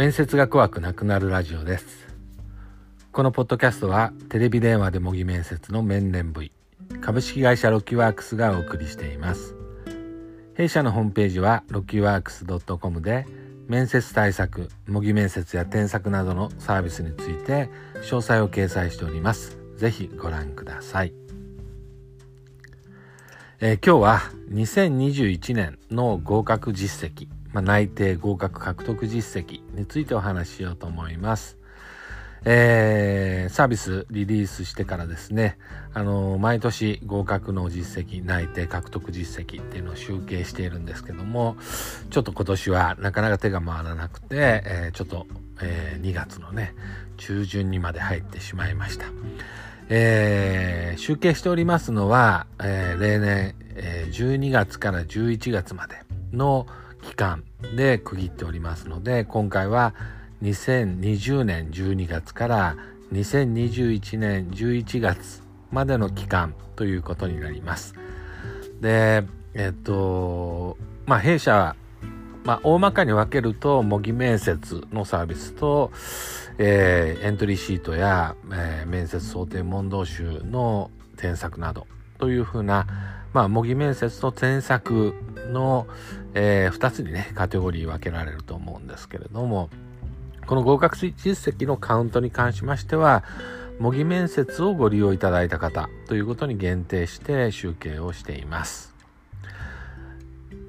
面接が怖くなくなるラジオです。このポッドキャストはテレビ電話で模擬面接の面々部位株式会社ロキワークスがお送りしています。弊社のホームページはロキワークス .com で面接対策模擬面接や添削などのサービスについて詳細を掲載しております。ぜひご覧ください。えー、今日は2021年の合格実績まあ、内定合格獲得実績についてお話ししようと思います。えー、サービスリリースしてからですね、あの毎年合格の実績、内定獲得実績っていうのを集計しているんですけども、ちょっと今年はなかなか手が回らなくて、えー、ちょっと、え、2月のね、中旬にまで入ってしまいました。えー、集計しておりますのは、えー、例年、えー、12月から11月までの期間で区切っておりますので今回は2020年12月から2021年11月までの期間ということになります。で、えっと、まあ弊社まあ大まかに分けると模擬面接のサービスと、えー、エントリーシートや、えー、面接想定問答集の添削などというふうなまあ、模擬面接と添削の、えー、2つにね、カテゴリー分けられると思うんですけれども、この合格実績のカウントに関しましては、模擬面接をご利用いただいた方ということに限定して集計をしています。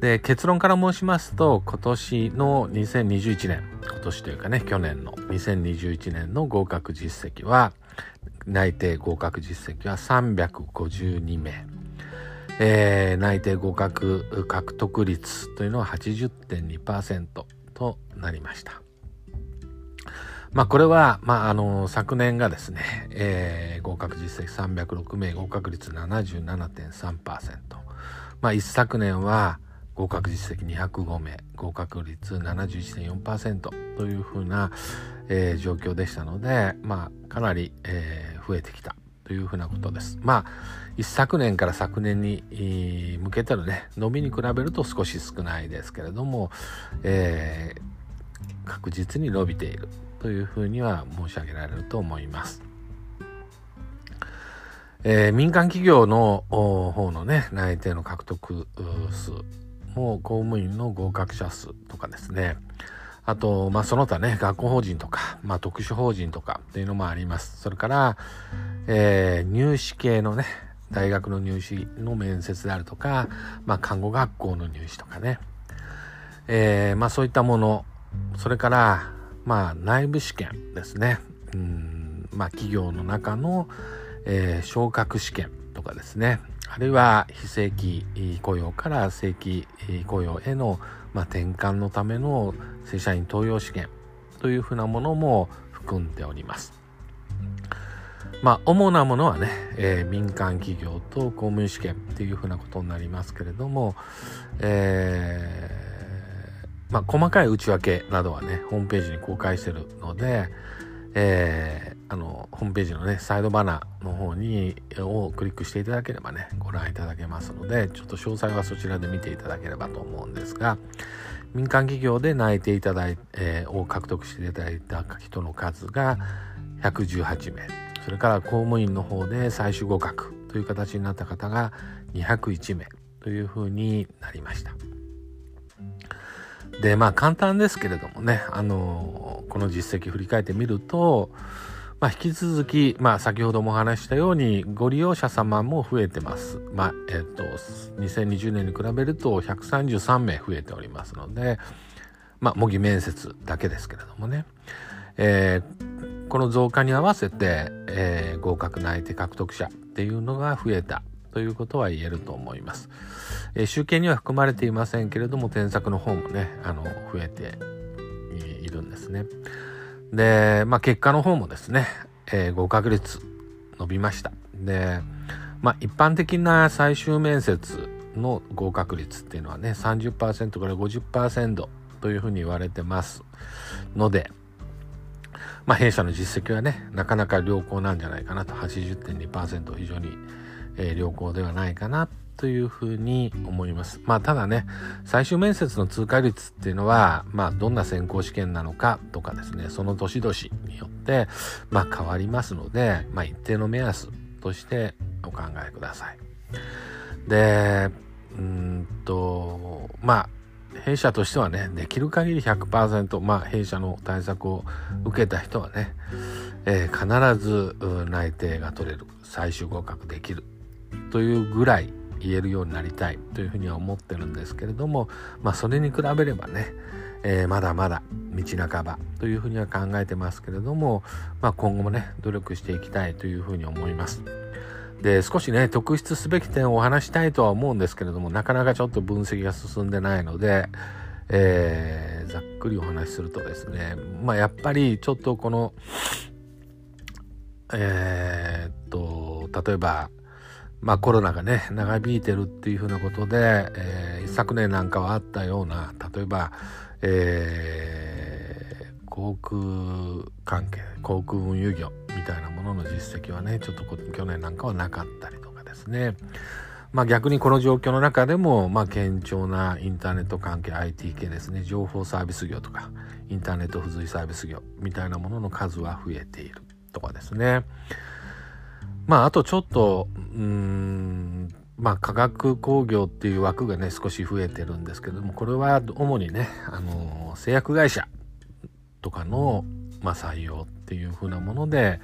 で、結論から申しますと、今年の2021年、今年というかね、去年の2021年の合格実績は、内定合格実績は352名。えー、内定合格獲得率というのは80.2%となりました。まあこれは、まああの、昨年がですね、えー、合格実績306名、合格率77.3%。まあ一昨年は合格実績205名、合格率71.4%というふうな、えー、状況でしたので、まあかなり、えー、増えてきたというふうなことです。まあ、一昨年から昨年に向けてのね、伸びに比べると少し少ないですけれども、えー、確実に伸びているというふうには申し上げられると思います。えー、民間企業の方のね、内定の獲得数もう公務員の合格者数とかですね、あと、まあ、その他ね、学校法人とか、まあ、特殊法人とかっていうのもあります。それから、えー、入試系のね、大学の入試の面接であるとか、まあ、看護学校の入試とかね、えー、まあ、そういったもの、それから、まあ、内部試験ですね。うん、まあ、企業の中の、えー、昇格試験とかですね。あるいは非正規雇用から正規雇用への、まあ、転換のための正社員登用試験というふうなものも含んでおります。まあ、主なものはね、えー、民間企業と公務員試験っていうふうなことになりますけれども、えー、まあ、細かい内訳などはね、ホームページに公開してるので、え、あの、ホームページのね、サイドバナーの方に、をクリックしていただければね、ご覧いただけますので、ちょっと詳細はそちらで見ていただければと思うんですが、民間企業で内定いただいて、えー、を獲得していただいた人の数が118名。それから公務員の方で最終合格という形になった方が201名というふうになりました。で、まあ簡単ですけれどもね、あの、この実績振り返ってみると、まあ、引き続き、まあ、先ほどもお話したように、ご利用者様も増えてます。まあ、えっ、と、2020年に比べると133名増えておりますので、まあ、模擬面接だけですけれどもね、えー、この増加に合わせて、えー、合格内定獲得者っていうのが増えたということは言えると思います。えー、集計には含まれていませんけれども、添削の方もね、あの、増えているんですね。で、まあ、結果の方もですね、えー、合格率伸びました。で、まあ、一般的な最終面接の合格率っていうのはね、30%から50%というふうに言われてますので、まあ、弊社の実績はね、なかなか良好なんじゃないかなと、80.2%非常に、えー、良好ではないかなというふうに思います。まあただね、最終面接の通過率っていうのは、まあどんな選考試験なのかとかですね、その年々によって、まあ変わりますので、まあ一定の目安としてお考えください。で、うんと、まあ弊社としてはね、できる限り100%、まあ弊社の対策を受けた人はね、えー、必ず内定が取れる、最終合格できるというぐらい言えるようになりたいというふうには思ってるんですけれども、まあそれに比べればね、えー、まだまだ道半ばというふうには考えてますけれども、まあ今後もね、努力していきたいというふうに思います。で、少しね、特筆すべき点をお話したいとは思うんですけれども、なかなかちょっと分析が進んでないので、えー、ざっくりお話しするとですね、まあやっぱりちょっとこの、えー、っと、例えば、まあコロナがね、長引いてるっていうふうなことで、えー、昨年なんかはあったような、例えば、えー、航空関係、航空運輸業みたいなものの実績はね、ちょっと去年なんかはなかったりとかですね。まあ逆にこの状況の中でも、まあ堅調なインターネット関係 IT 系ですね、情報サービス業とか、インターネット付随サービス業みたいなものの数は増えているとかですね。まあ、あとちょっと、うん、まあ、化学工業っていう枠がね、少し増えてるんですけども、これは主にね、あの、製薬会社とかの、まあ、採用っていう風なもので、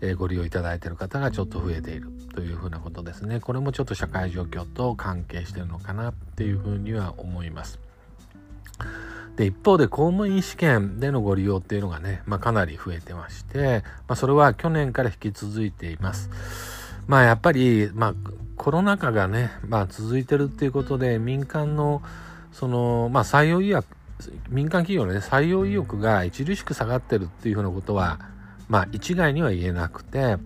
えー、ご利用いただいている方がちょっと増えているというふうなことですね。これもちょっと社会状況と関係してるのかなっていうふうには思います。で、一方で公務員試験でのご利用っていうのがね、まあ、かなり増えてまして、まあ、それは去年から引き続いています。まあ、やっぱり、まあ、コロナ禍がね、まあ、続いてるっていうことで、民間の、その、まあ、採用意欲、民間企業のね、採用意欲が著しく下がってるっていうふうなことは、まあ、一概には言えなくて、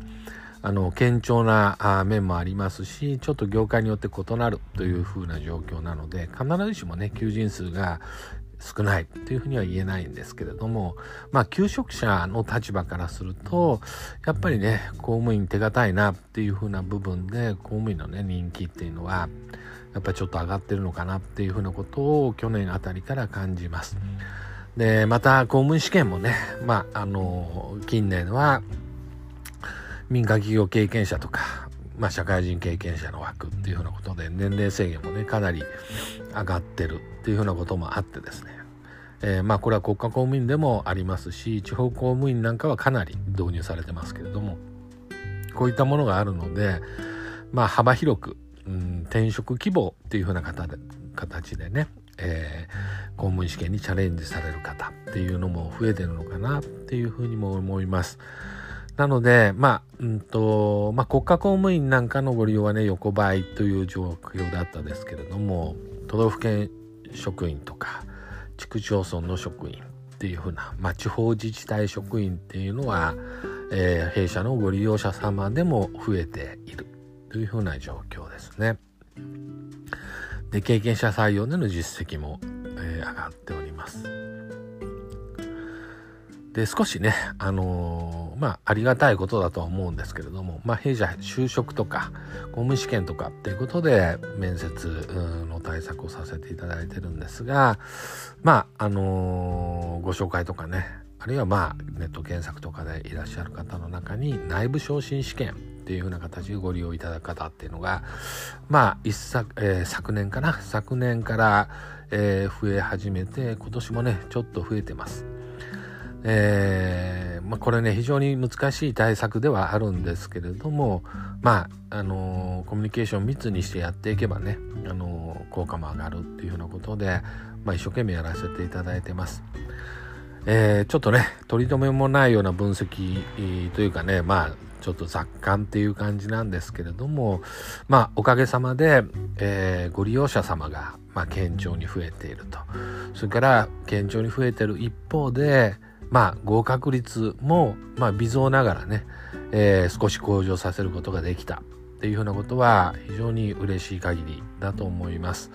あの、堅調な面もありますし、ちょっと業界によって異なるというふうな状況なので、必ずしもね、求人数が少ないというふうには言えないんですけれども、まあ、求職者の立場からすると、やっぱりね、公務員手堅いなっていうふうな部分で、公務員のね、人気っていうのは、やっぱりちょっと上がってるのかなっていうふうなことを去年あたりから感じます。で、また公務員試験もね、まあ、あの、近年は、民間企業経験者とか、まあ、社会人経験者の枠っていうふうなことで年齢制限もねかなり上がってるっていうふうなこともあってですね、えー、まあこれは国家公務員でもありますし地方公務員なんかはかなり導入されてますけれどもこういったものがあるのでまあ幅広く、うん、転職希望っていうふうな形で形でね、えー、公務員試験にチャレンジされる方っていうのも増えてるのかなっていうふうにも思います。なので、まあ、うんと、まあ、国家公務員なんかのご利用はね、横ばいという状況だったですけれども、都道府県職員とか、地区町村の職員っていうふうな、まあ、地方自治体職員っていうのは、えー、弊社のご利用者様でも増えているというふうな状況ですね。で、経験者採用での実績も、えー、上がっております。で、少しね、あのー、まあ、ありがたいことだとは思うんですけれども、まあ、弊社就職とか、公務試験とかっていうことで、面接の対策をさせていただいてるんですが、まあ、あのー、ご紹介とかね、あるいはまあ、ネット検索とかでいらっしゃる方の中に、内部昇進試験っていうふうな形でご利用いただく方っていうのが、まあ、一昨、えー、昨年かな、昨年から、えー、増え始めて、今年もね、ちょっと増えてます。えー、まあ、これね非常に難しい対策ではあるんですけれどもまああのー、コミュニケーション密にしてやっていけばね、あのー、効果も上がるっていうようなことで、まあ、一生懸命やらせていただいてます。えー、ちょっとね取り留めもないような分析というかねまあちょっと雑感っていう感じなんですけれどもまあおかげさまで、えー、ご利用者様が、まあ、堅調に増えているとそれから堅調に増えてる一方でまあ、合格率も、まあ、微増ながらね、えー、少し向上させることができたっていうふうなことは非常に嬉しい限りだと思います。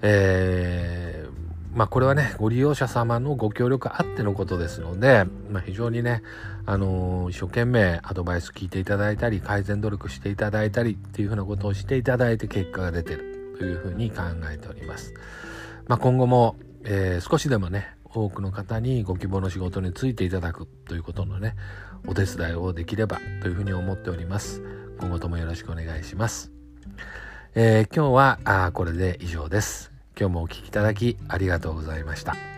えー、まあこれはねご利用者様のご協力あってのことですので、まあ、非常にねあのー、一生懸命アドバイス聞いていただいたり改善努力していただいたりっていうふうなことをしていただいて結果が出てるというふうに考えております。まあ、今後も、えー、少しでもね多くの方にご希望の仕事に就いていただくということのねお手伝いをできればというふうに思っております。今後ともよろしくお願いします、えー、今日はあこれで以上です。今日もお聴きいただきありがとうございました。